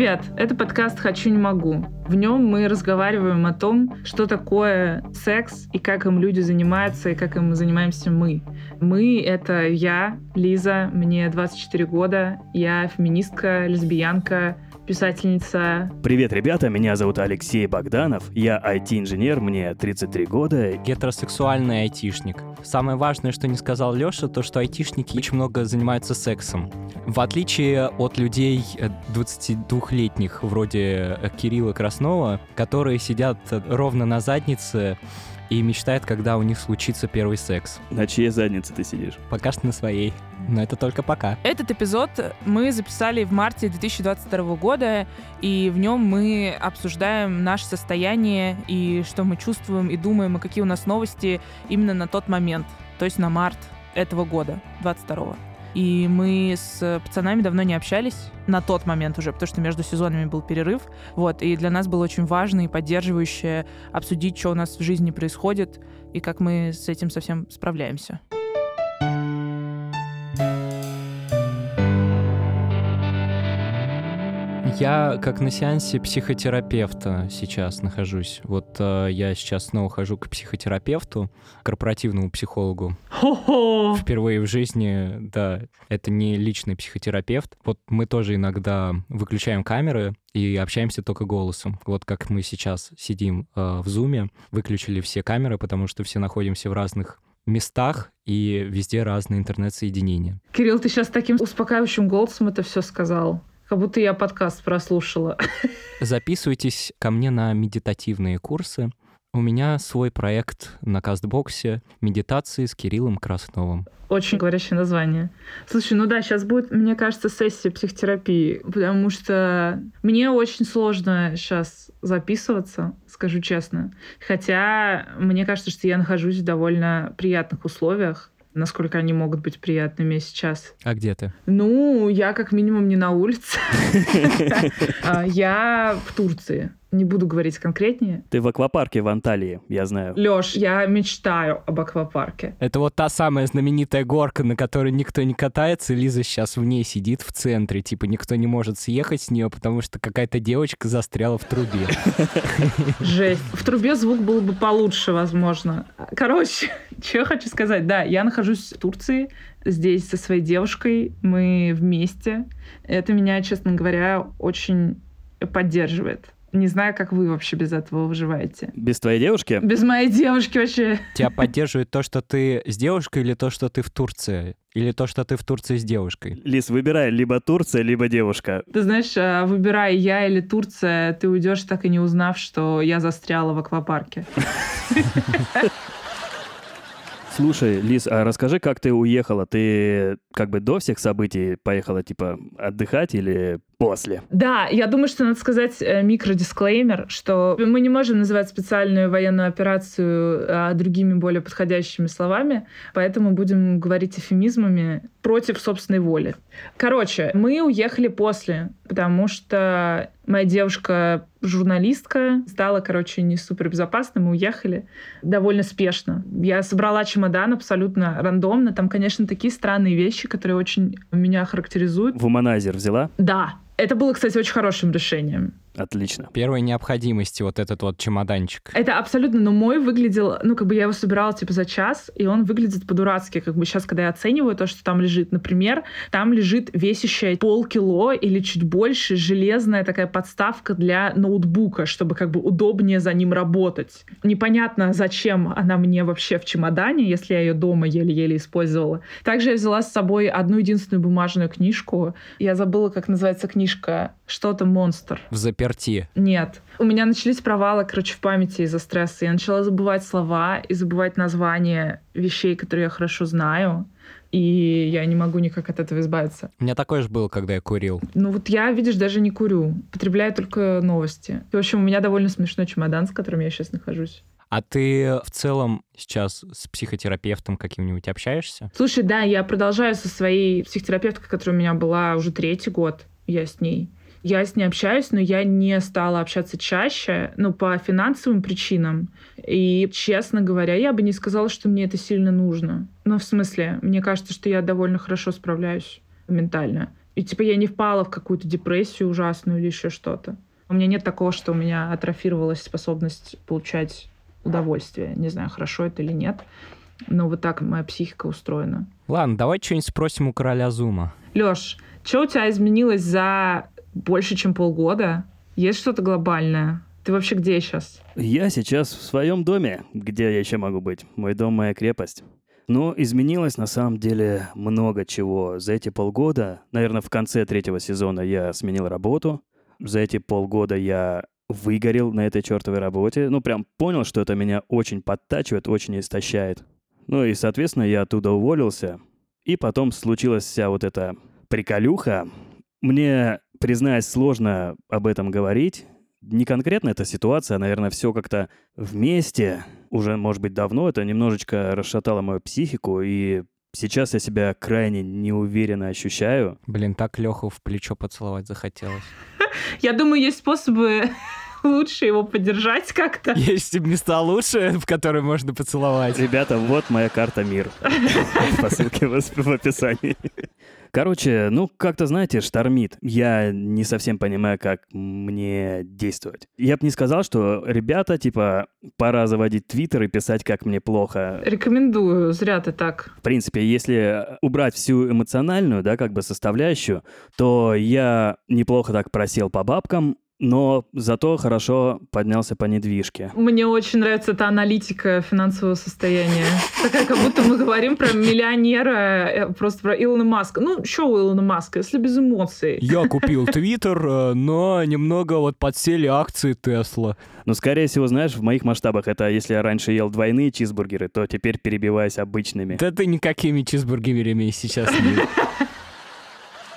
Привет! Это подкаст «Хочу, не могу». В нем мы разговариваем о том, что такое секс и как им люди занимаются, и как им занимаемся мы. Мы — это я, Лиза, мне 24 года, я феминистка, лесбиянка, писательница. Привет, ребята, меня зовут Алексей Богданов, я IT-инженер, мне 33 года. Гетеросексуальный айтишник. Самое важное, что не сказал Леша, то, что айтишники очень много занимаются сексом. В отличие от людей 22-летних, вроде Кирилла Краснова, которые сидят ровно на заднице и мечтает, когда у них случится первый секс. На чьей заднице ты сидишь? Пока что на своей. Но это только пока. Этот эпизод мы записали в марте 2022 года, и в нем мы обсуждаем наше состояние и что мы чувствуем и думаем, и какие у нас новости именно на тот момент, то есть на март этого года, 22 и мы с пацанами давно не общались на тот момент уже, потому что между сезонами был перерыв. Вот, и для нас было очень важно и поддерживающе обсудить, что у нас в жизни происходит и как мы с этим совсем справляемся. Я как на сеансе психотерапевта сейчас нахожусь. Вот э, я сейчас снова хожу к психотерапевту, корпоративному психологу. Хо-хо! Впервые в жизни, да, это не личный психотерапевт. Вот мы тоже иногда выключаем камеры и общаемся только голосом. Вот как мы сейчас сидим э, в зуме, выключили все камеры, потому что все находимся в разных местах и везде разные интернет-соединения. Кирилл, ты сейчас таким успокаивающим голосом это все сказал. Как будто я подкаст прослушала. Записывайтесь ко мне на медитативные курсы. У меня свой проект на Кастбоксе «Медитации с Кириллом Красновым». Очень говорящее название. Слушай, ну да, сейчас будет, мне кажется, сессия психотерапии, потому что мне очень сложно сейчас записываться, скажу честно. Хотя мне кажется, что я нахожусь в довольно приятных условиях насколько они могут быть приятными сейчас. А где ты? Ну, я как минимум не на улице. А, я в Турции не буду говорить конкретнее. Ты в аквапарке в Анталии, я знаю. Лёш, я мечтаю об аквапарке. Это вот та самая знаменитая горка, на которой никто не катается, Лиза сейчас в ней сидит в центре, типа никто не может съехать с нее, потому что какая-то девочка застряла в трубе. Жесть. В трубе звук был бы получше, возможно. Короче, что я хочу сказать. Да, я нахожусь в Турции, здесь со своей девушкой, мы вместе. Это меня, честно говоря, очень поддерживает. Не знаю, как вы вообще без этого выживаете. Без твоей девушки? Без моей девушки вообще. Тебя поддерживает то, что ты с девушкой или то, что ты в Турции? Или то, что ты в Турции с девушкой? Лис, выбирай либо Турция, либо девушка. Ты знаешь, а, выбирай я или Турция, ты уйдешь так и не узнав, что я застряла в аквапарке. Слушай, Лиз, а расскажи, как ты уехала? Ты как бы до всех событий поехала, типа, отдыхать или после? Да, я думаю, что надо сказать э, микродисклеймер, что мы не можем называть специальную военную операцию а, другими более подходящими словами, поэтому будем говорить эфемизмами против собственной воли. Короче, мы уехали после, потому что моя девушка журналистка, стала, короче, не супер безопасно, мы уехали довольно спешно. Я собрала чемодан абсолютно рандомно, там, конечно, такие странные вещи, которые очень меня характеризуют. В Уманайзер взяла? Да, это было, кстати, очень хорошим решением. Отлично. Первой необходимости вот этот вот чемоданчик. Это абсолютно, но мой выглядел, ну, как бы я его собирала, типа, за час, и он выглядит по-дурацки, как бы сейчас, когда я оцениваю то, что там лежит, например, там лежит весящая полкило или чуть больше железная такая подставка для ноутбука, чтобы как бы удобнее за ним работать. Непонятно, зачем она мне вообще в чемодане, если я ее дома еле-еле использовала. Также я взяла с собой одну единственную бумажную книжку. Я забыла, как называется книжка. Что-то «Монстр». В заперти. Нет. У меня начались провалы, короче, в памяти из-за стресса. Я начала забывать слова и забывать названия вещей, которые я хорошо знаю. И я не могу никак от этого избавиться. У меня такое же было, когда я курил. Ну вот я, видишь, даже не курю. Потребляю только новости. В общем, у меня довольно смешной чемодан, с которым я сейчас нахожусь. А ты в целом сейчас с психотерапевтом каким-нибудь общаешься? Слушай, да, я продолжаю со своей психотерапевткой, которая у меня была уже третий год. Я с ней. Я с ней общаюсь, но я не стала общаться чаще, ну, по финансовым причинам. И, честно говоря, я бы не сказала, что мне это сильно нужно. Ну, в смысле, мне кажется, что я довольно хорошо справляюсь ментально. И типа я не впала в какую-то депрессию ужасную или еще что-то. У меня нет такого, что у меня атрофировалась способность получать удовольствие. Не знаю, хорошо это или нет. Но вот так моя психика устроена. Ладно, давай что-нибудь спросим у короля Зума. Лёш, что у тебя изменилось за больше, чем полгода? Есть что-то глобальное? Ты вообще где сейчас? Я сейчас в своем доме. Где я еще могу быть? Мой дом — моя крепость. Но изменилось на самом деле много чего. За эти полгода, наверное, в конце третьего сезона я сменил работу. За эти полгода я выгорел на этой чертовой работе. Ну, прям понял, что это меня очень подтачивает, очень истощает. Ну и, соответственно, я оттуда уволился. И потом случилась вся вот эта приколюха. Мне, признаюсь, сложно об этом говорить. Не конкретно эта ситуация, а, наверное, все как-то вместе. Уже, может быть, давно это немножечко расшатало мою психику, и сейчас я себя крайне неуверенно ощущаю. Блин, так Леху в плечо поцеловать захотелось. Я думаю, есть способы лучше его поддержать как-то. Есть места лучше, в которые можно поцеловать. Ребята, вот моя карта мир. По ссылке в описании. Короче, ну, как-то, знаете, штормит. Я не совсем понимаю, как мне действовать. Я бы не сказал, что, ребята, типа, пора заводить твиттер и писать, как мне плохо. Рекомендую, зря ты так. В принципе, если убрать всю эмоциональную, да, как бы составляющую, то я неплохо так просел по бабкам, но зато хорошо поднялся по недвижке. Мне очень нравится эта аналитика финансового состояния. Такая, как будто мы говорим про миллионера, э, просто про Илона Маска. Ну, что у Илона Маска, если без эмоций? Я купил Твиттер, э, но немного вот подсели акции Тесла. Ну, скорее всего, знаешь, в моих масштабах это если я раньше ел двойные чизбургеры, то теперь перебиваюсь обычными. Да ты никакими чизбургерами сейчас не...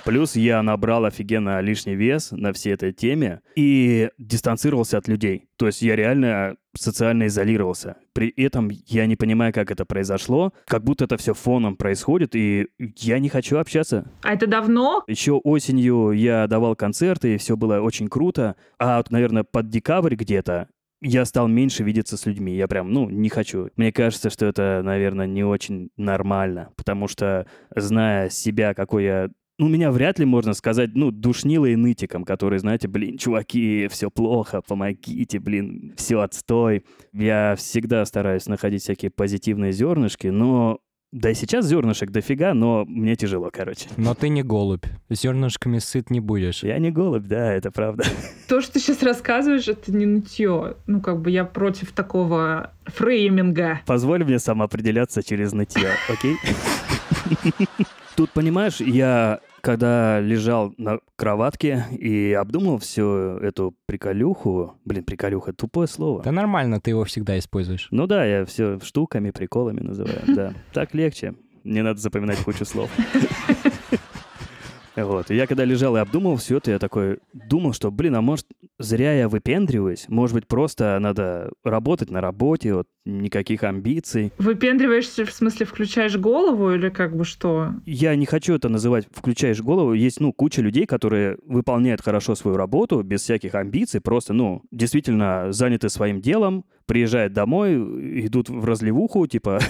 Плюс я набрал офигенно лишний вес на всей этой теме и дистанцировался от людей. То есть я реально социально изолировался. При этом я не понимаю, как это произошло, как будто это все фоном происходит, и я не хочу общаться. А это давно? Еще осенью я давал концерты, и все было очень круто. А вот, наверное, под декабрь где-то я стал меньше видеться с людьми. Я прям, ну, не хочу. Мне кажется, что это, наверное, не очень нормально, потому что, зная себя, какой я у меня вряд ли можно сказать, ну, душнилой нытиком, которые, знаете, блин, чуваки, все плохо, помогите, блин, все отстой. Я всегда стараюсь находить всякие позитивные зернышки, но да и сейчас зернышек дофига, но мне тяжело, короче. Но ты не голубь. Зернышками сыт не будешь. Я не голубь, да, это правда. То, что ты сейчас рассказываешь, это не нытье. Ну, как бы я против такого фрейминга. Позволь мне самоопределяться через нытье, окей? Тут, понимаешь, я когда лежал на кроватке и обдумал всю эту приколюху, блин, приколюха, тупое слово. Да нормально, ты его всегда используешь. Ну да, я все штуками, приколами называю, да. Так легче. Не надо запоминать кучу слов. Вот. И я когда лежал и обдумывал все это, я такой думал, что, блин, а может, зря я выпендриваюсь? Может быть, просто надо работать на работе, вот, никаких амбиций. Выпендриваешься, в смысле, включаешь голову или как бы что? Я не хочу это называть «включаешь голову». Есть, ну, куча людей, которые выполняют хорошо свою работу, без всяких амбиций, просто, ну, действительно заняты своим делом, приезжают домой, идут в разливуху, типа,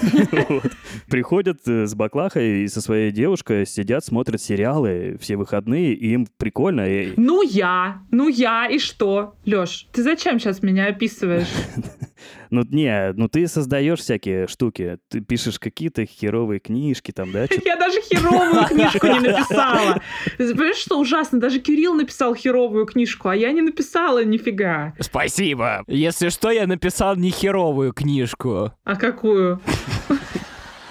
приходят э, с баклахой и со своей девушкой сидят, смотрят сериалы все выходные, и им прикольно. Ну я, ну я, и что? Лёш, ты зачем сейчас меня описываешь? Ну, не, ну ты создаешь всякие штуки. Ты пишешь какие-то херовые книжки там, да? Я даже херовую книжку не написала. Ты понимаешь, что ужасно? Даже Кирилл написал херовую книжку, а я не написала нифига. Спасибо. Если что, я написал не херовую книжку. А какую?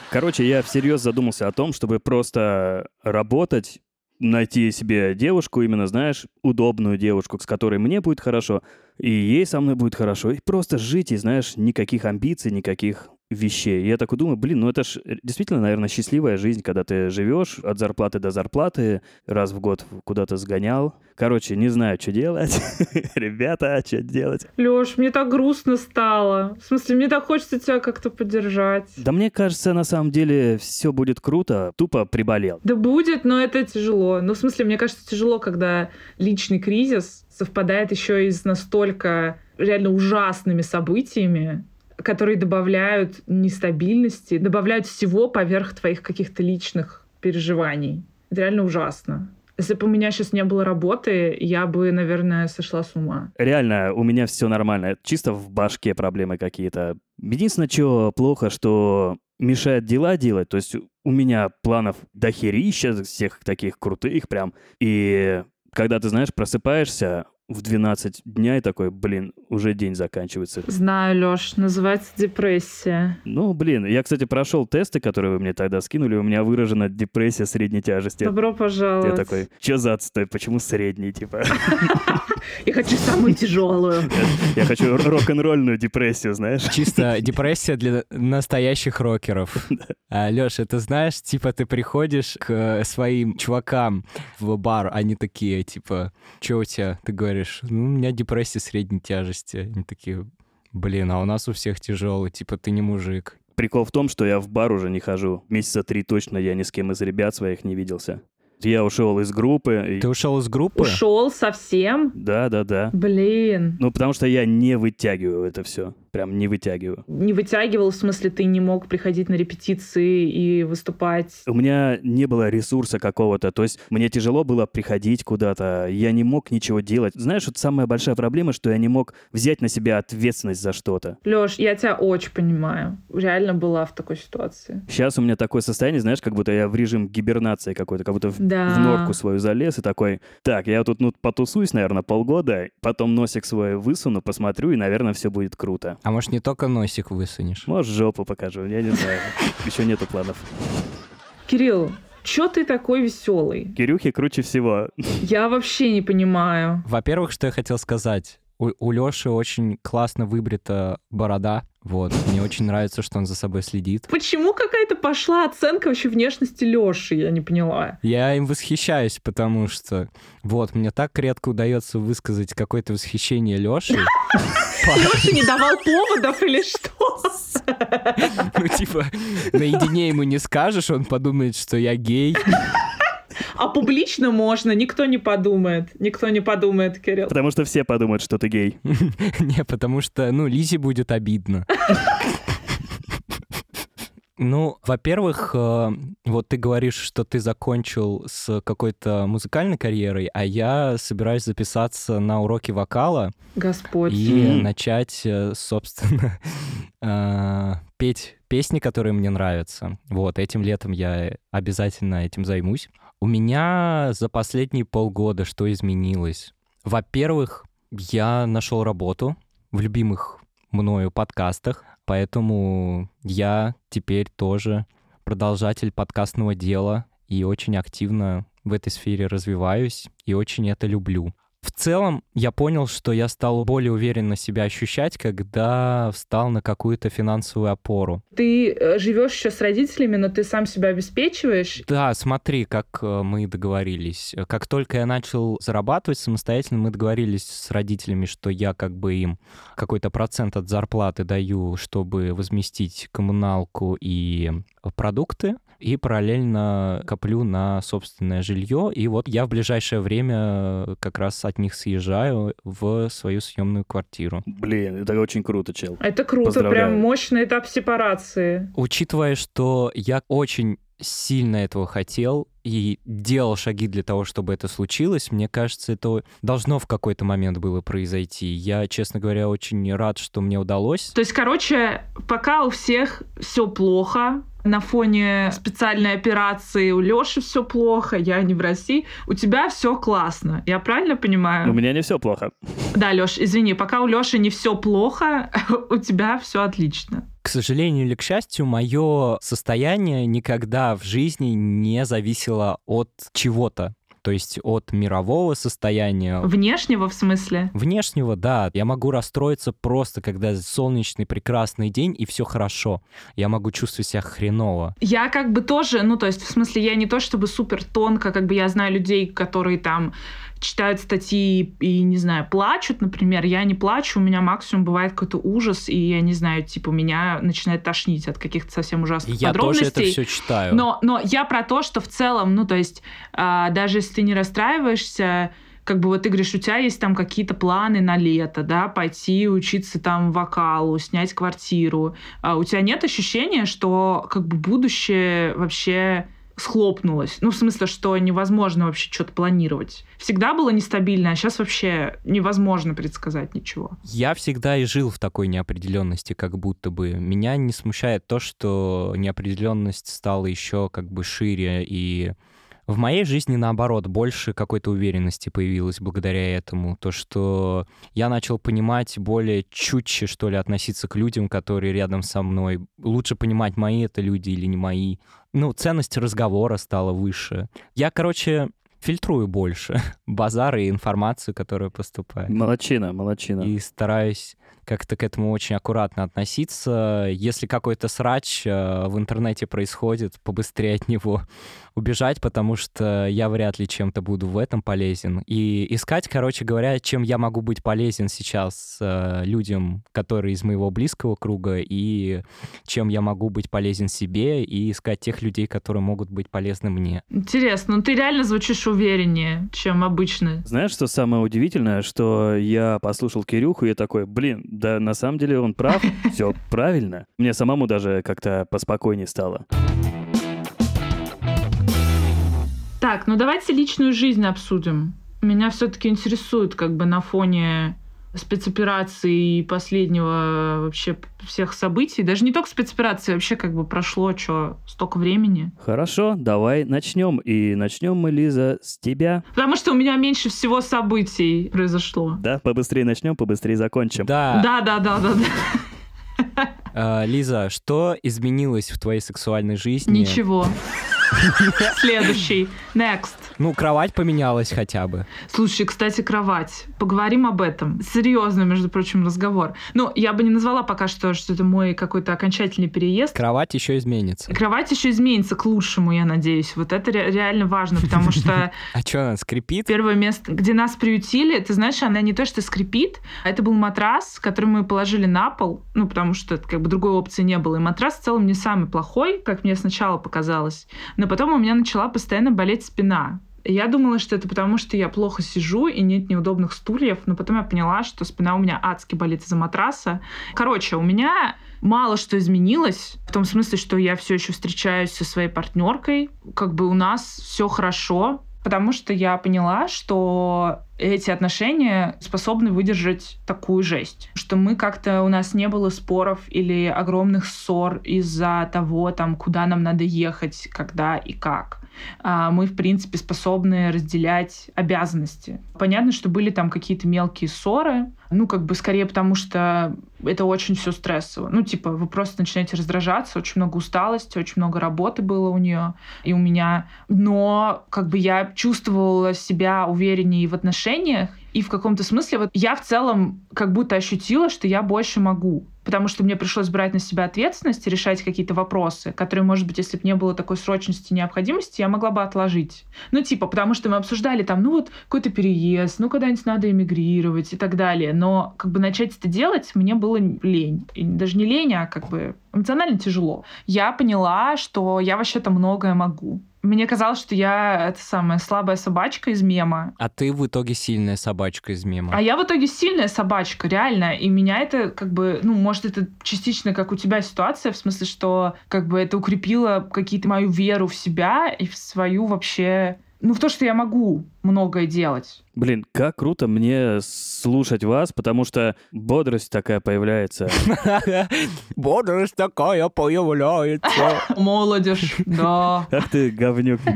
Короче, я всерьез задумался о том, чтобы просто работать найти себе девушку, именно, знаешь, удобную девушку, с которой мне будет хорошо, и ей со мной будет хорошо. И просто жить, и, знаешь, никаких амбиций, никаких вещей. И я такой думаю, блин, ну это ж действительно, наверное, счастливая жизнь, когда ты живешь от зарплаты до зарплаты, раз в год куда-то сгонял. Короче, не знаю, что делать. Ребята, что делать? Лёш, мне так грустно стало. В смысле, мне так хочется тебя как-то поддержать. Да мне кажется, на самом деле все будет круто. Тупо приболел. Да будет, но это тяжело. Ну, в смысле, мне кажется, тяжело, когда личный кризис совпадает еще и с настолько реально ужасными событиями, которые добавляют нестабильности, добавляют всего поверх твоих каких-то личных переживаний. Это реально ужасно. Если бы у меня сейчас не было работы, я бы, наверное, сошла с ума. Реально, у меня все нормально. Чисто в башке проблемы какие-то. Единственное, что плохо, что мешает дела делать. То есть у меня планов дохерища, всех таких крутых прям. И когда ты, знаешь, просыпаешься, в 12 дня и такой, блин, уже день заканчивается. Знаю, Лёш, называется депрессия. Ну, блин, я, кстати, прошел тесты, которые вы мне тогда скинули, у меня выражена депрессия средней тяжести. Добро пожаловать. Я такой, что за отстой, почему средний, типа? Я хочу самую тяжелую. Я хочу рок-н-ролльную депрессию, знаешь? Чисто депрессия для настоящих рокеров. А, Лёша, ты знаешь, типа ты приходишь к своим чувакам в бар, они такие, типа, что у тебя? Ты говоришь, говоришь, ну, у меня депрессия средней тяжести. Они такие, блин, а у нас у всех тяжелый, типа, ты не мужик. Прикол в том, что я в бар уже не хожу. Месяца три точно я ни с кем из ребят своих не виделся. Я ушел из группы. Ты ушел из группы? Ушел совсем? Да, да, да. Блин. Ну, потому что я не вытягиваю это все прям не вытягиваю. Не вытягивал, в смысле, ты не мог приходить на репетиции и выступать? У меня не было ресурса какого-то, то есть мне тяжело было приходить куда-то, я не мог ничего делать. Знаешь, вот самая большая проблема, что я не мог взять на себя ответственность за что-то. Лёш, я тебя очень понимаю. Реально была в такой ситуации. Сейчас у меня такое состояние, знаешь, как будто я в режим гибернации какой-то, как будто в, да. в норку свою залез и такой, так, я тут ну потусуюсь, наверное, полгода, потом носик свой высуну, посмотрю, и, наверное, все будет круто. А может, не только носик высунешь? Может, жопу покажу, я не знаю. Еще нету планов. Кирилл, Чё ты такой веселый? Кирюхи круче всего. Я вообще не понимаю. Во-первых, что я хотел сказать. У, у Лёши очень классно выбрита борода. Вот. Мне очень нравится, что он за собой следит. Почему какая-то пошла оценка вообще внешности Лёши? Я не поняла. Я им восхищаюсь, потому что вот, мне так редко удается высказать какое-то восхищение Лёши. Лёша не давал поводов или что? Ну, типа, наедине ему не скажешь, он подумает, что я гей. А публично можно, никто не подумает. Никто не подумает, Кирилл. Потому что все подумают, что ты гей. Не, потому что, ну, Лизе будет обидно. Ну, во-первых, э, вот ты говоришь, что ты закончил с какой-то музыкальной карьерой, а я собираюсь записаться на уроки вокала. Господь. И начать, э, собственно, э, петь песни, которые мне нравятся. Вот, этим летом я обязательно этим займусь. У меня за последние полгода что изменилось? Во-первых, я нашел работу в любимых мною подкастах, поэтому я теперь тоже продолжатель подкастного дела и очень активно в этой сфере развиваюсь и очень это люблю. В целом, я понял, что я стал более уверенно себя ощущать, когда встал на какую-то финансовую опору. Ты э, живешь еще с родителями, но ты сам себя обеспечиваешь? Да, смотри, как э, мы договорились. Как только я начал зарабатывать самостоятельно, мы договорились с родителями, что я как бы им какой-то процент от зарплаты даю, чтобы возместить коммуналку и продукты и параллельно коплю на собственное жилье. И вот я в ближайшее время как раз от них съезжаю в свою съемную квартиру. Блин, это очень круто, чел. Это круто, прям мощный этап сепарации. Учитывая, что я очень сильно этого хотел и делал шаги для того, чтобы это случилось, мне кажется, это должно в какой-то момент было произойти. Я, честно говоря, очень рад, что мне удалось. То есть, короче, пока у всех все плохо, на фоне специальной операции у Лёши все плохо, я не в России, у тебя все классно. Я правильно понимаю? У меня не все плохо. Да, Лёш, извини, пока у Лёши не все плохо, у тебя все отлично. К сожалению или к счастью, мое состояние никогда в жизни не зависело от чего-то то есть от мирового состояния. Внешнего в смысле? Внешнего, да. Я могу расстроиться просто, когда солнечный прекрасный день и все хорошо. Я могу чувствовать себя хреново. Я как бы тоже, ну то есть в смысле я не то чтобы супер тонко, как бы я знаю людей, которые там читают статьи и, не знаю, плачут, например, я не плачу, у меня максимум бывает какой-то ужас, и я не знаю, типа, меня начинает тошнить от каких-то совсем ужасных я подробностей. Я тоже это все читаю. Но, но я про то, что в целом, ну, то есть, э, даже если ты не расстраиваешься, как бы вот ты говоришь, у тебя есть там какие-то планы на лето, да, пойти учиться там вокалу, снять квартиру. А у тебя нет ощущения, что как бы будущее вообще схлопнулось. Ну, в смысле, что невозможно вообще что-то планировать. Всегда было нестабильно, а сейчас вообще невозможно предсказать ничего. Я всегда и жил в такой неопределенности, как будто бы. Меня не смущает то, что неопределенность стала еще как бы шире и в моей жизни, наоборот, больше какой-то уверенности появилось благодаря этому. То, что я начал понимать более чутче, что ли, относиться к людям, которые рядом со мной. Лучше понимать, мои это люди или не мои. Ну, ценность разговора стала выше. Я, короче, фильтрую больше базары и информацию, которая поступает. Молодчина, молодчина. И стараюсь как-то к этому очень аккуратно относиться. Если какой-то срач э, в интернете происходит, побыстрее от него убежать, потому что я вряд ли чем-то буду в этом полезен. И искать, короче говоря, чем я могу быть полезен сейчас э, людям, которые из моего близкого круга, и чем я могу быть полезен себе, и искать тех людей, которые могут быть полезны мне. Интересно, ну ты реально звучишь увереннее, чем обычно. Знаешь, что самое удивительное, что я послушал Кирюху и такой, блин, да на самом деле он прав, все правильно. Мне самому даже как-то поспокойнее стало. Так, ну давайте личную жизнь обсудим. Меня все-таки интересует как бы на фоне спецоперации и последнего вообще всех событий. Даже не только спецоперации, вообще как бы прошло что, столько времени. Хорошо, давай начнем. И начнем мы, Лиза, с тебя. Потому что у меня меньше всего событий произошло. Да, побыстрее начнем, побыстрее закончим. Да. Да, да, да, да, да. А, Лиза, что изменилось в твоей сексуальной жизни? Ничего. Следующий. Next. Ну, кровать поменялась хотя бы. Слушай, кстати, кровать. Поговорим об этом. Серьезно, между прочим, разговор. Ну, я бы не назвала пока что, что это мой какой-то окончательный переезд. Кровать еще изменится. Кровать еще изменится к лучшему, я надеюсь. Вот это ре- реально важно, потому что... А что, она скрипит? Первое место, где нас приютили, ты знаешь, она не то, что скрипит, а это был матрас, который мы положили на пол, ну, потому что как бы другой опции не было. И матрас в целом не самый плохой, как мне сначала показалось. Но потом у меня начала постоянно болеть спина. Я думала, что это потому, что я плохо сижу и нет неудобных стульев, но потом я поняла, что спина у меня адски болит из-за матраса. Короче, у меня мало что изменилось, в том смысле, что я все еще встречаюсь со своей партнеркой, как бы у нас все хорошо, потому что я поняла, что эти отношения способны выдержать такую жесть. Что мы как-то, у нас не было споров или огромных ссор из-за того, там, куда нам надо ехать, когда и как. А, мы, в принципе, способны разделять обязанности. Понятно, что были там какие-то мелкие ссоры, ну, как бы скорее потому, что это очень все стрессово. Ну, типа, вы просто начинаете раздражаться, очень много усталости, очень много работы было у нее и у меня. Но, как бы, я чувствовала себя увереннее в отношениях, и в каком-то смысле вот я в целом как будто ощутила, что я больше могу. Потому что мне пришлось брать на себя ответственность и решать какие-то вопросы, которые, может быть, если бы не было такой срочности и необходимости, я могла бы отложить. Ну, типа, потому что мы обсуждали там, ну вот, какой-то переезд, ну, когда-нибудь надо эмигрировать и так далее. Но как бы начать это делать мне было лень. И даже не лень, а как бы эмоционально тяжело. Я поняла, что я вообще-то многое могу. Мне казалось, что я это самая слабая собачка из мема. А ты в итоге сильная собачка из мема. А я в итоге сильная собачка, реально. И меня это как бы, ну, может, это частично как у тебя ситуация, в смысле, что как бы это укрепило какие-то мою веру в себя и в свою вообще ну, в то, что я могу многое делать. Блин, как круто мне слушать вас, потому что бодрость такая появляется. Бодрость такая появляется. Молодежь, да. Ах ты, говнюк.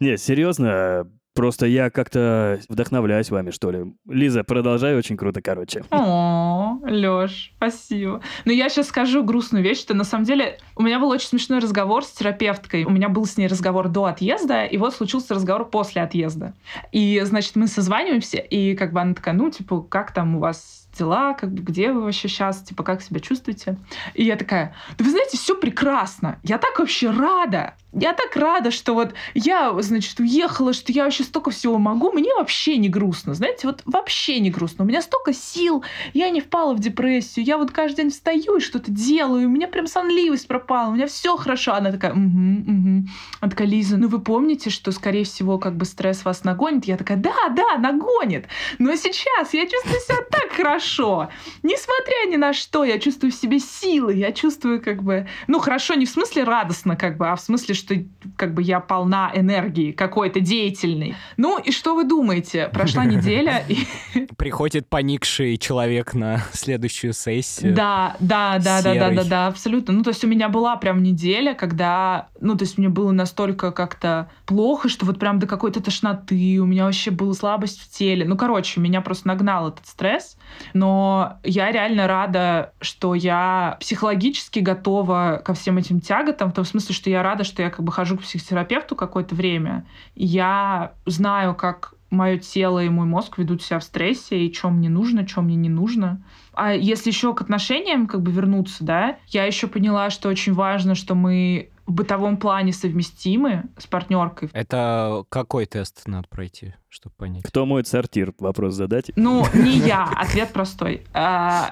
Не, серьезно, Просто я как-то вдохновляюсь вами, что ли. Лиза, продолжай, очень круто, короче. О, Лёш, спасибо. Но я сейчас скажу грустную вещь, что на самом деле у меня был очень смешной разговор с терапевткой. У меня был с ней разговор до отъезда, и вот случился разговор после отъезда. И, значит, мы созваниваемся, и как бы она такая, ну, типа, как там у вас дела, как бы где вы вообще сейчас, типа как себя чувствуете? И я такая, да вы знаете, все прекрасно, я так вообще рада, я так рада, что вот я, значит, уехала, что я вообще столько всего могу, мне вообще не грустно, знаете, вот вообще не грустно, у меня столько сил, я не впала в депрессию, я вот каждый день встаю и что-то делаю, у меня прям сонливость пропала, у меня все хорошо. Она такая, угу, угу. Она такая, Лиза, ну вы помните, что, скорее всего, как бы стресс вас нагонит? Я такая, да, да, нагонит, но сейчас я чувствую себя так хорошо. Несмотря ни на что, я чувствую в себе силы, я чувствую как бы... Ну, хорошо, не в смысле радостно, как бы, а в смысле, что как бы я полна энергии какой-то деятельной. Ну, и что вы думаете? Прошла неделя. Приходит поникший человек на следующую сессию. Да, да, да, да, да, да, да, абсолютно. Ну, то есть у меня была прям неделя, когда... Ну, то есть мне было настолько как-то плохо, что вот прям до какой-то тошноты, у меня вообще была слабость в теле. Ну, короче, меня просто нагнал этот стресс, но я реально рада, что я психологически готова ко всем этим тяготам, в том смысле, что я рада, что я как бы хожу к психотерапевту какое-то время, я знаю, как мое тело и мой мозг ведут себя в стрессе, и что мне нужно, что мне не нужно. А если еще к отношениям как бы вернуться, да, я еще поняла, что очень важно, что мы в бытовом плане совместимы с партнеркой. Это какой тест надо пройти, чтобы понять? Кто моет сортир? Вопрос задать. Ну, не я. Ответ простой. А,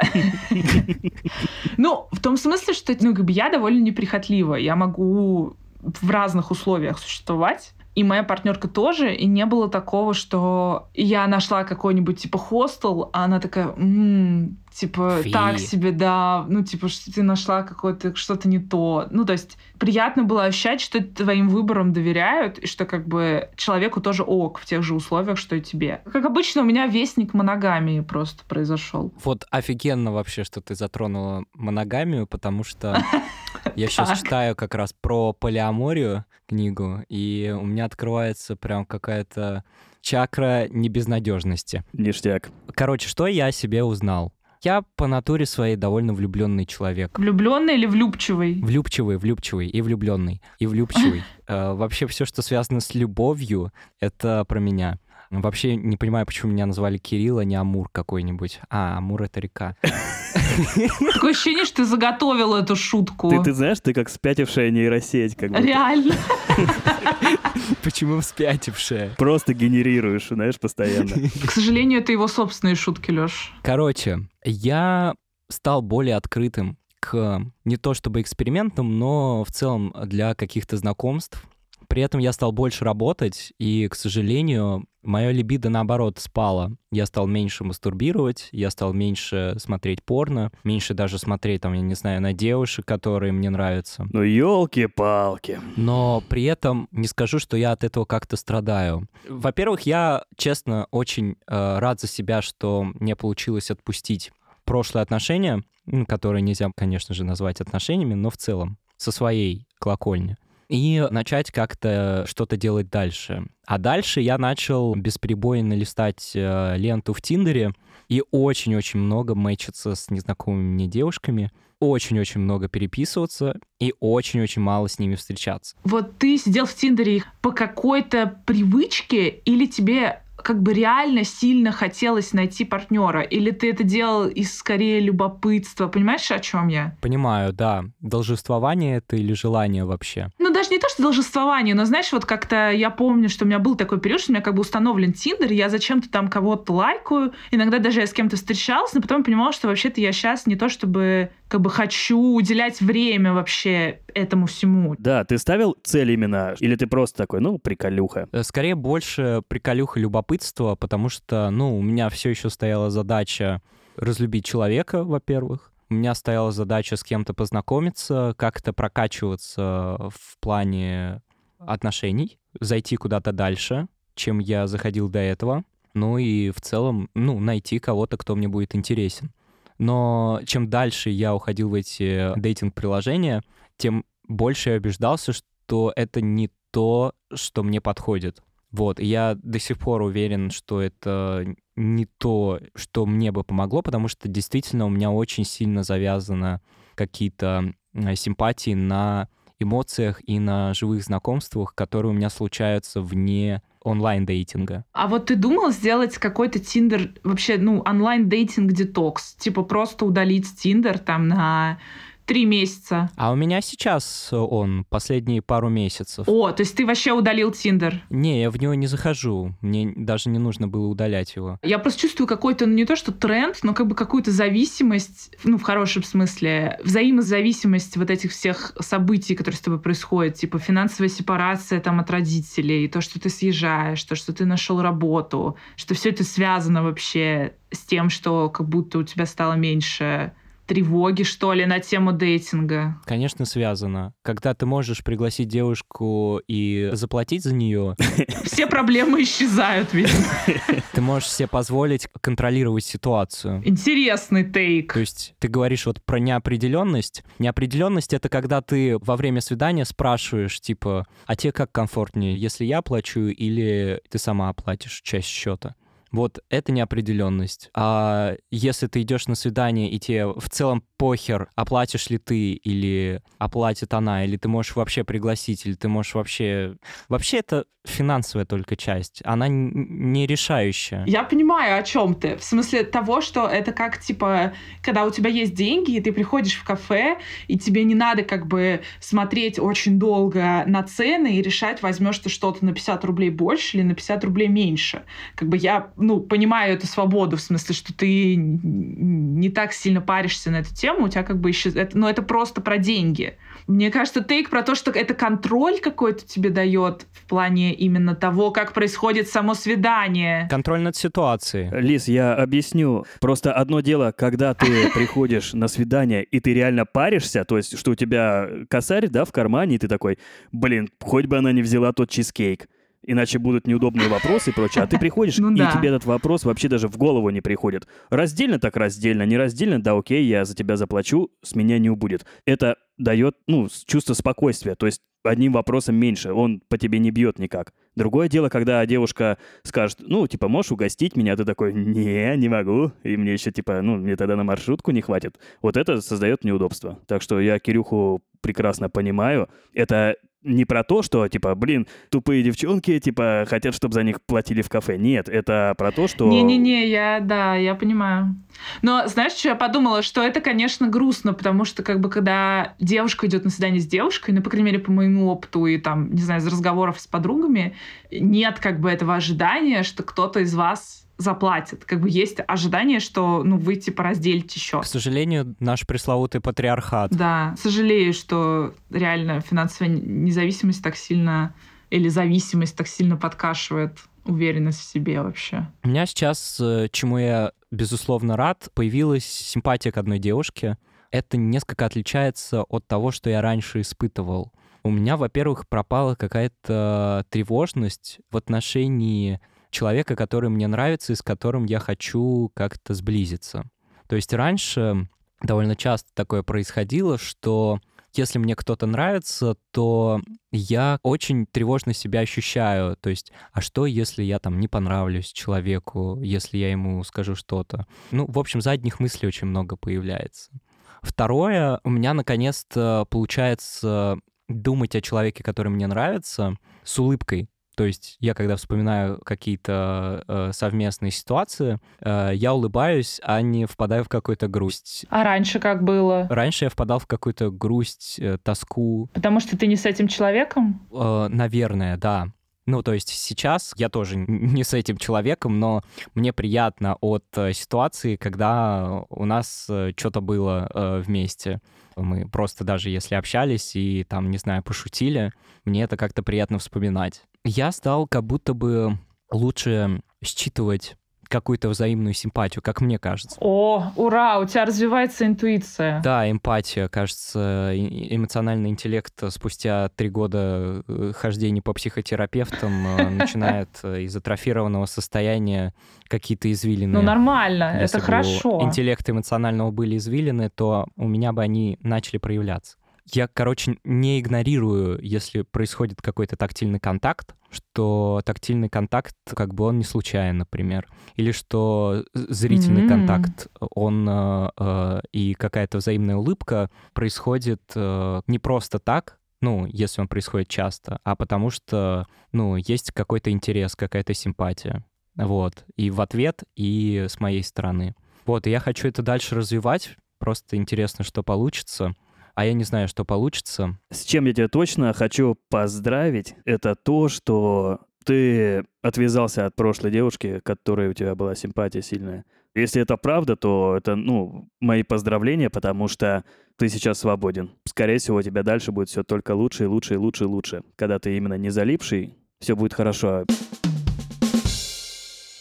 ну, в том смысле, что ну, как бы я довольно неприхотлива. Я могу в разных условиях существовать и моя партнерка тоже, и не было такого, что я нашла какой-нибудь типа хостел, а она такая, м-м, типа Фи. так себе, да, ну типа что ты нашла какое-то что-то не то. Ну то есть приятно было ощущать, что твоим выборам доверяют, и что как бы человеку тоже ок в тех же условиях, что и тебе. Как обычно, у меня вестник моногамии просто произошел. Вот офигенно вообще, что ты затронула моногамию, потому что я сейчас читаю как раз про полиаморию книгу, и у меня открывается прям какая-то чакра небезнадежности. Ништяк. Короче, что я о себе узнал? Я по натуре своей довольно влюбленный человек. Влюбленный или влюбчивый? Влюбчивый, влюбчивый и влюбленный, и влюбчивый. Э, вообще все, что связано с любовью, это про меня. Вообще не понимаю, почему меня назвали Кирилл, а не Амур какой-нибудь. А, Амур — это река. Такое ощущение, что ты заготовил эту шутку. Ты, ты знаешь, ты как спятившая нейросеть. Как будто. Реально. Почему спятившая? Просто генерируешь, знаешь, постоянно. К сожалению, это его собственные шутки, Лёш. Короче, я стал более открытым к не то чтобы экспериментам, но в целом для каких-то знакомств. При этом я стал больше работать, и, к сожалению, мое либидо, наоборот, спало. Я стал меньше мастурбировать, я стал меньше смотреть порно, меньше даже смотреть, там, я не знаю, на девушек, которые мне нравятся. Ну, елки-палки. Но при этом не скажу, что я от этого как-то страдаю. Во-первых, я, честно, очень э, рад за себя, что мне получилось отпустить прошлые отношения, которые нельзя, конечно же, назвать отношениями, но в целом со своей колокольни и начать как-то что-то делать дальше. А дальше я начал бесперебойно листать э, ленту в Тиндере и очень-очень много мэчиться с незнакомыми мне девушками, очень-очень много переписываться и очень-очень мало с ними встречаться. Вот ты сидел в Тиндере по какой-то привычке или тебе как бы реально сильно хотелось найти партнера? Или ты это делал из скорее любопытства? Понимаешь, о чем я? Понимаю, да. Должествование это или желание вообще? Ну, даже не то, что должествование, но знаешь, вот как-то я помню, что у меня был такой период, что у меня как бы установлен Тиндер, я зачем-то там кого-то лайкаю, иногда даже я с кем-то встречалась, но потом понимала, что вообще-то я сейчас не то чтобы как бы хочу уделять время вообще этому всему. Да, ты ставил цель именно, или ты просто такой, ну, приколюха? Э, скорее больше приколюха любопытства, потому что, ну, у меня все еще стояла задача разлюбить человека, во-первых. У меня стояла задача с кем-то познакомиться, как-то прокачиваться в плане отношений, зайти куда-то дальше, чем я заходил до этого. Ну и в целом, ну, найти кого-то, кто мне будет интересен. Но чем дальше я уходил в эти дейтинг-приложения, тем больше я убеждался, что это не то, что мне подходит. Вот, и я до сих пор уверен, что это не то, что мне бы помогло, потому что действительно у меня очень сильно завязано какие-то симпатии на эмоциях и на живых знакомствах, которые у меня случаются вне онлайн-дейтинга. А вот ты думал сделать какой-то Тиндер, вообще, ну, онлайн-дейтинг-детокс? Типа просто удалить Тиндер там на три месяца. А у меня сейчас он последние пару месяцев. О, то есть ты вообще удалил Тиндер? Не, я в него не захожу. Мне даже не нужно было удалять его. Я просто чувствую какой-то, ну не то что тренд, но как бы какую-то зависимость, ну в хорошем смысле, взаимозависимость вот этих всех событий, которые с тобой происходят, типа финансовая сепарация там от родителей, то, что ты съезжаешь, то, что ты нашел работу, что все это связано вообще с тем, что как будто у тебя стало меньше тревоги, что ли, на тему дейтинга? Конечно, связано. Когда ты можешь пригласить девушку и заплатить за нее... Все проблемы исчезают, видимо. Ты можешь себе позволить контролировать ситуацию. Интересный тейк. То есть ты говоришь вот про неопределенность. Неопределенность — это когда ты во время свидания спрашиваешь, типа, а тебе как комфортнее, если я плачу или ты сама оплатишь часть счета? Вот это неопределенность. А если ты идешь на свидание, и тебе в целом похер, оплатишь ли ты, или оплатит она, или ты можешь вообще пригласить, или ты можешь вообще... Вообще это финансовая только часть, она не решающая. Я понимаю, о чем ты. В смысле того, что это как, типа, когда у тебя есть деньги, и ты приходишь в кафе, и тебе не надо как бы смотреть очень долго на цены и решать, возьмешь ты что-то на 50 рублей больше или на 50 рублей меньше. Как бы я, ну, понимаю эту свободу, в смысле, что ты не так сильно паришься на эту тему, у тебя как бы еще... Это, но это просто про деньги. Мне кажется, тейк про то, что это контроль какой-то тебе дает в плане именно того, как происходит само свидание. Контроль над ситуацией. Лиз, я объясню. Просто одно дело, когда ты приходишь на свидание, и ты реально паришься, то есть, что у тебя косарь, да, в кармане, и ты такой, блин, хоть бы она не взяла тот чизкейк иначе будут неудобные вопросы и прочее. А ты приходишь, ну, и да. тебе этот вопрос вообще даже в голову не приходит. Раздельно так раздельно, не раздельно, да окей, я за тебя заплачу, с меня не убудет. Это дает, ну, чувство спокойствия. То есть одним вопросом меньше, он по тебе не бьет никак. Другое дело, когда девушка скажет, ну, типа, можешь угостить меня, а ты такой, не, не могу, и мне еще, типа, ну, мне тогда на маршрутку не хватит. Вот это создает неудобство. Так что я Кирюху прекрасно понимаю. Это не про то, что, типа, блин, тупые девчонки, типа, хотят, чтобы за них платили в кафе. Нет, это про то, что... Не-не-не, я, да, я понимаю. Но знаешь, что я подумала? Что это, конечно, грустно, потому что, как бы, когда девушка идет на свидание с девушкой, ну, по крайней мере, по моему опыту и, там, не знаю, из разговоров с подругами, нет, как бы, этого ожидания, что кто-то из вас заплатит. Как бы есть ожидание, что ну вы типа разделите счет. К сожалению, наш пресловутый патриархат. Да, сожалею, что реально финансовая независимость так сильно или зависимость так сильно подкашивает уверенность в себе вообще. У меня сейчас, э, чему я безусловно рад, появилась симпатия к одной девушке. Это несколько отличается от того, что я раньше испытывал. У меня, во-первых, пропала какая-то тревожность в отношении человека, который мне нравится и с которым я хочу как-то сблизиться. То есть раньше довольно часто такое происходило, что если мне кто-то нравится, то я очень тревожно себя ощущаю. То есть, а что, если я там не понравлюсь человеку, если я ему скажу что-то? Ну, в общем, задних мыслей очень много появляется. Второе, у меня наконец-то получается думать о человеке, который мне нравится, с улыбкой. То есть я, когда вспоминаю какие-то э, совместные ситуации, э, я улыбаюсь, а не впадаю в какую-то грусть. А раньше как было? Раньше я впадал в какую-то грусть, э, тоску. Потому что ты не с этим человеком? Э, наверное, да. Ну, то есть сейчас я тоже не с этим человеком, но мне приятно от э, ситуации, когда у нас э, что-то было э, вместе. Мы просто даже если общались и там, не знаю, пошутили, мне это как-то приятно вспоминать. Я стал как будто бы лучше считывать какую-то взаимную симпатию, как мне кажется. О, ура, у тебя развивается интуиция. Да, эмпатия, кажется, эмоциональный интеллект спустя три года э, хождения по психотерапевтам э, начинает э, из атрофированного состояния какие-то извилины. Ну, нормально, это хорошо. интеллект эмоционального были извилины, то у меня бы они начали проявляться я, короче, не игнорирую, если происходит какой-то тактильный контакт, что тактильный контакт, как бы он не случайен, например, или что зрительный mm-hmm. контакт, он э, э, и какая-то взаимная улыбка происходит э, не просто так, ну, если он происходит часто, а потому что, ну, есть какой-то интерес, какая-то симпатия. Вот. И в ответ, и с моей стороны. Вот, и я хочу это дальше развивать. Просто интересно, что получится. А я не знаю, что получится. С чем я тебя точно хочу поздравить, это то, что ты отвязался от прошлой девушки, которой у тебя была симпатия сильная. Если это правда, то это, ну, мои поздравления, потому что ты сейчас свободен. Скорее всего, у тебя дальше будет все только лучше и лучше и лучше и лучше. Когда ты именно не залипший, все будет хорошо.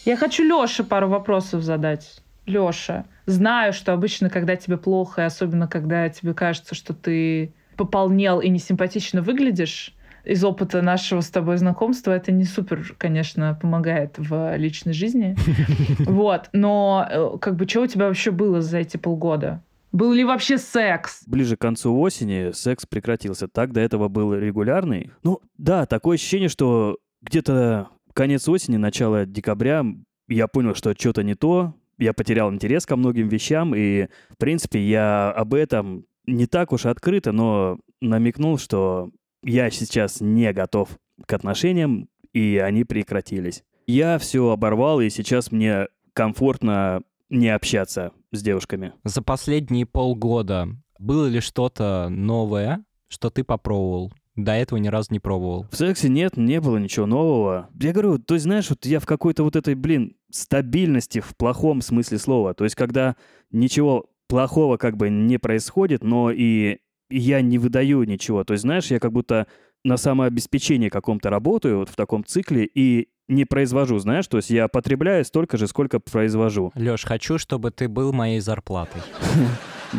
Я хочу Лёше пару вопросов задать. Лёша, знаю, что обычно, когда тебе плохо, и особенно когда тебе кажется, что ты пополнел и несимпатично выглядишь, из опыта нашего с тобой знакомства это не супер, конечно, помогает в личной жизни. Вот. Но э, как бы что у тебя вообще было за эти полгода? Был ли вообще секс? Ближе к концу осени секс прекратился. Так до этого был регулярный. Ну, да, такое ощущение, что где-то конец осени, начало декабря я понял, что что-то не то, я потерял интерес ко многим вещам, и, в принципе, я об этом не так уж открыто, но намекнул, что я сейчас не готов к отношениям, и они прекратились. Я все оборвал, и сейчас мне комфортно не общаться с девушками. За последние полгода было ли что-то новое, что ты попробовал? До этого ни разу не пробовал. В сексе нет, не было ничего нового. Я говорю, то есть, знаешь, вот я в какой-то вот этой, блин, стабильности в плохом смысле слова. То есть, когда ничего плохого как бы не происходит, но и я не выдаю ничего. То есть, знаешь, я как будто на самообеспечении каком-то работаю, вот в таком цикле, и не произвожу, знаешь, то есть я потребляю столько же, сколько произвожу. Лёш, хочу, чтобы ты был моей зарплатой.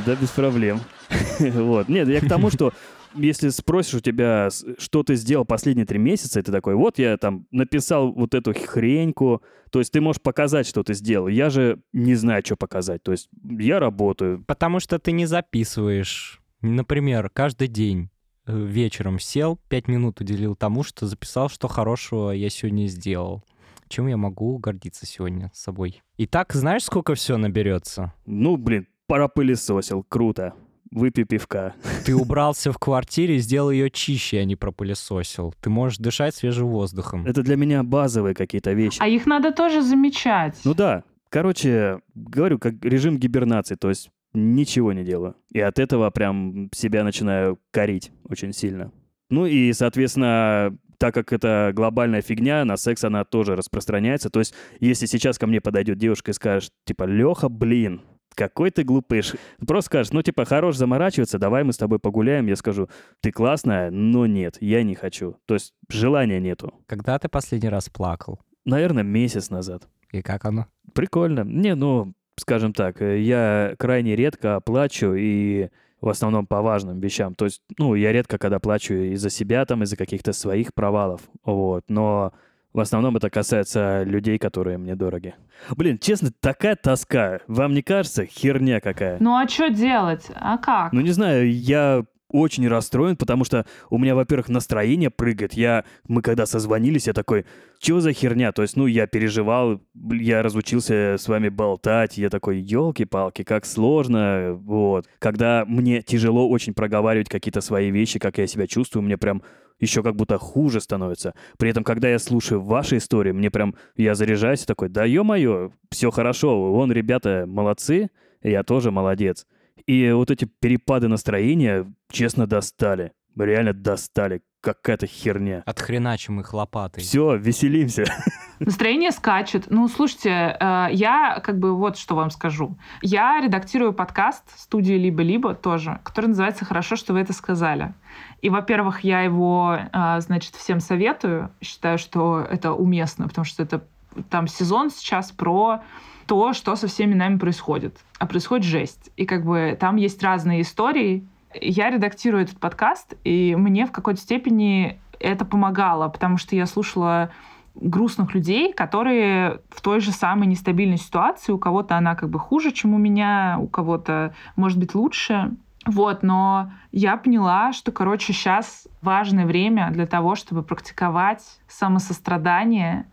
Да, без проблем. Вот. Нет, я к тому, что если спросишь у тебя, что ты сделал последние три месяца, и ты такой, вот я там написал вот эту хреньку, то есть ты можешь показать, что ты сделал. Я же не знаю, что показать. То есть я работаю. Потому что ты не записываешь. Например, каждый день э, вечером сел, пять минут уделил тому, что записал, что хорошего я сегодня сделал. Чем я могу гордиться сегодня с собой? И так знаешь, сколько все наберется? Ну, блин, пропылесосил, круто выпей пивка. Ты убрался в квартире, сделал ее чище, а не пропылесосил. Ты можешь дышать свежим воздухом. Это для меня базовые какие-то вещи. А их надо тоже замечать. Ну да. Короче, говорю, как режим гибернации, то есть ничего не делаю. И от этого прям себя начинаю корить очень сильно. Ну и, соответственно, так как это глобальная фигня, на секс она тоже распространяется. То есть, если сейчас ко мне подойдет девушка и скажет, типа, Леха, блин, какой ты глупыш. Просто скажешь, ну, типа, хорош заморачиваться, давай мы с тобой погуляем. Я скажу, ты классная, но нет, я не хочу. То есть желания нету. Когда ты последний раз плакал? Наверное, месяц назад. И как оно? Прикольно. Не, ну, скажем так, э, я крайне редко плачу и в основном по важным вещам. То есть, ну, я редко когда плачу из-за себя, там, из-за каких-то своих провалов. Вот. Но в основном это касается людей, которые мне дороги. Блин, честно, такая тоска. Вам не кажется? Херня какая. Ну а что делать? А как? Ну не знаю, я очень расстроен, потому что у меня, во-первых, настроение прыгает. Я, мы когда созвонились, я такой, что за херня? То есть, ну, я переживал, я разучился с вами болтать, я такой, елки-палки, как сложно, вот. Когда мне тяжело очень проговаривать какие-то свои вещи, как я себя чувствую, мне прям еще как будто хуже становится. При этом, когда я слушаю ваши истории, мне прям, я заряжаюсь такой, да ё-моё, все хорошо, вон ребята молодцы, я тоже молодец. И вот эти перепады настроения, честно, достали. Реально достали. Какая-то херня. Отхреначим их лопатой. Все, веселимся. Настроение скачет. Ну, слушайте, э, я как бы вот что вам скажу. Я редактирую подкаст студии «Либо-либо» тоже, который называется «Хорошо, что вы это сказали». И, во-первых, я его, э, значит, всем советую. Считаю, что это уместно, потому что это там сезон сейчас про то, что со всеми нами происходит. А происходит жесть. И как бы там есть разные истории. Я редактирую этот подкаст, и мне в какой-то степени это помогало, потому что я слушала грустных людей, которые в той же самой нестабильной ситуации. У кого-то она как бы хуже, чем у меня, у кого-то, может быть, лучше. Вот, но я поняла, что, короче, сейчас важное время для того, чтобы практиковать самосострадание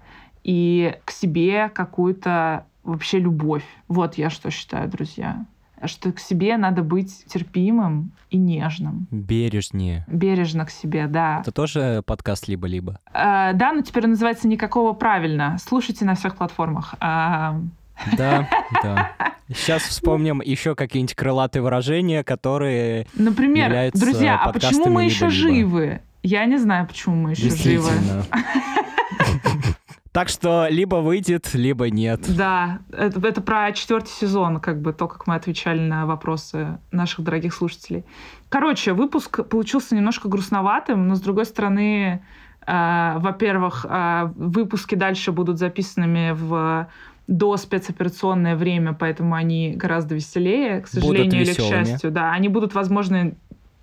и к себе какую-то вообще любовь. Вот я что считаю, друзья что к себе надо быть терпимым и нежным. Бережнее. Бережно к себе, да. Это тоже подкаст «Либо-либо»? Э, да, но теперь называется «Никакого правильно». Слушайте на всех платформах. Э... Да, да. Сейчас вспомним еще какие-нибудь крылатые выражения, которые Например, являются друзья, а почему мы еще живы? Я не знаю, почему мы еще живы. Так что либо выйдет, либо нет. Да, это, это про четвертый сезон, как бы то, как мы отвечали на вопросы наших дорогих слушателей. Короче, выпуск получился немножко грустноватым, но с другой стороны, э, во-первых, э, выпуски дальше будут записанными в до спецоперационное время, поэтому они гораздо веселее, к сожалению или к счастью. Да, они будут, возможно,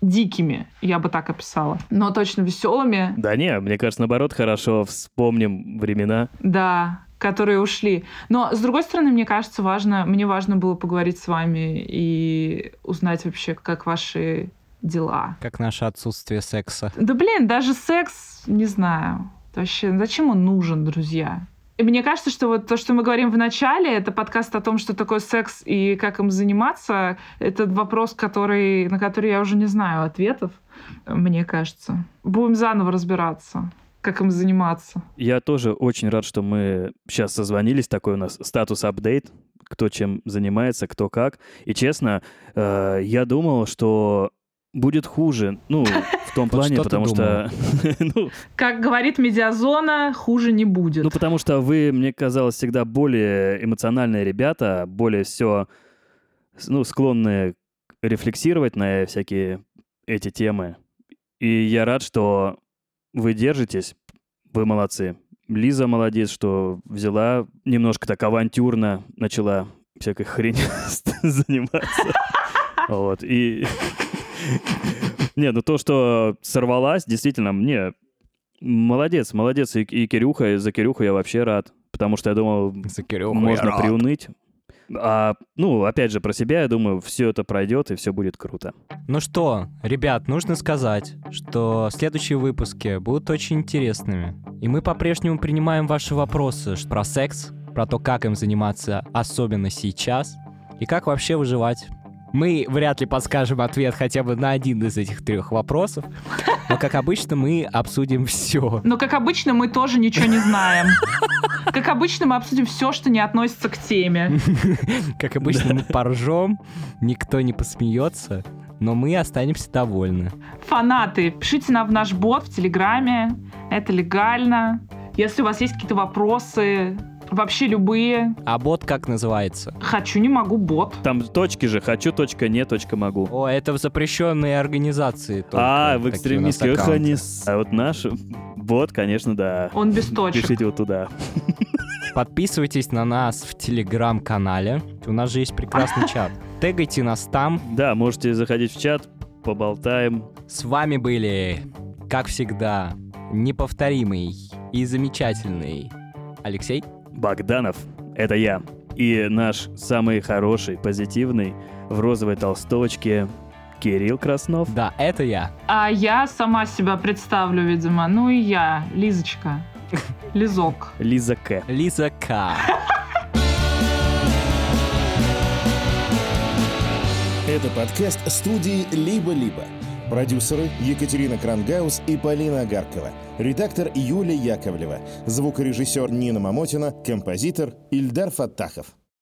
дикими, я бы так описала, но точно веселыми. Да не, мне кажется, наоборот, хорошо вспомним времена. Да, которые ушли. Но, с другой стороны, мне кажется, важно, мне важно было поговорить с вами и узнать вообще, как ваши дела. Как наше отсутствие секса. Да блин, даже секс, не знаю. Вообще, зачем он нужен, друзья? Мне кажется, что вот то, что мы говорим в начале, это подкаст о том, что такое секс и как им заниматься, это вопрос, который, на который я уже не знаю ответов, мне кажется. Будем заново разбираться, как им заниматься. Я тоже очень рад, что мы сейчас созвонились. Такой у нас статус-апдейт. Кто чем занимается, кто как. И честно, э, я думал, что будет хуже. Ну, в том плане, потому что... ну, Как говорит медиазона, хуже не будет. Ну, потому что вы, мне казалось, всегда более эмоциональные ребята, более все, ну, склонны рефлексировать на всякие эти темы. И я рад, что вы держитесь, вы молодцы. Лиза молодец, что взяла немножко так авантюрно, начала всякой хрень заниматься. Вот, и... Не, ну то, что сорвалась, действительно, мне молодец, молодец. И, и Кирюха, и за Кирюху я вообще рад, потому что я думал, За Кирюху можно я приуныть. А, ну, опять же, про себя, я думаю, все это пройдет, и все будет круто. Ну что, ребят, нужно сказать, что следующие выпуски будут очень интересными. И мы по-прежнему принимаем ваши вопросы про секс, про то, как им заниматься, особенно сейчас, и как вообще выживать. Мы вряд ли подскажем ответ хотя бы на один из этих трех вопросов, но, как обычно, мы обсудим все. Но, как обычно, мы тоже ничего не знаем. Как обычно, мы обсудим все, что не относится к теме. Как обычно, мы поржем, никто не посмеется, но мы останемся довольны. Фанаты, пишите нам в наш бот в Телеграме. Это легально. Если у вас есть какие-то вопросы, вообще любые, А бот как называется? хочу, не могу, бот. Там точки же, хочу, точка, не, точка, могу. О, это в запрещенные организации только. а, в экстремистских они... А вот наш бот, конечно, да. Он без точек. Пишите вот туда. Подписывайтесь на нас в телеграм-канале. У нас же есть прекрасный чат. Тегайте нас там. Да, можете заходить в чат, поболтаем. С вами были, как всегда, неповторимый и замечательный Алексей. Богданов, это я. И наш самый хороший, позитивный, в розовой толстовочке Кирилл Краснов. Да, это я. А я сама себя представлю, видимо. Ну и я, Лизочка. Лизок. Лиза К. Лиза К. Это подкаст студии «Либо-либо». Продюсеры Екатерина Крангаус и Полина Агаркова. Редактор Юлия Яковлева. Звукорежиссер Нина Мамотина. Композитор Ильдар Фаттахов.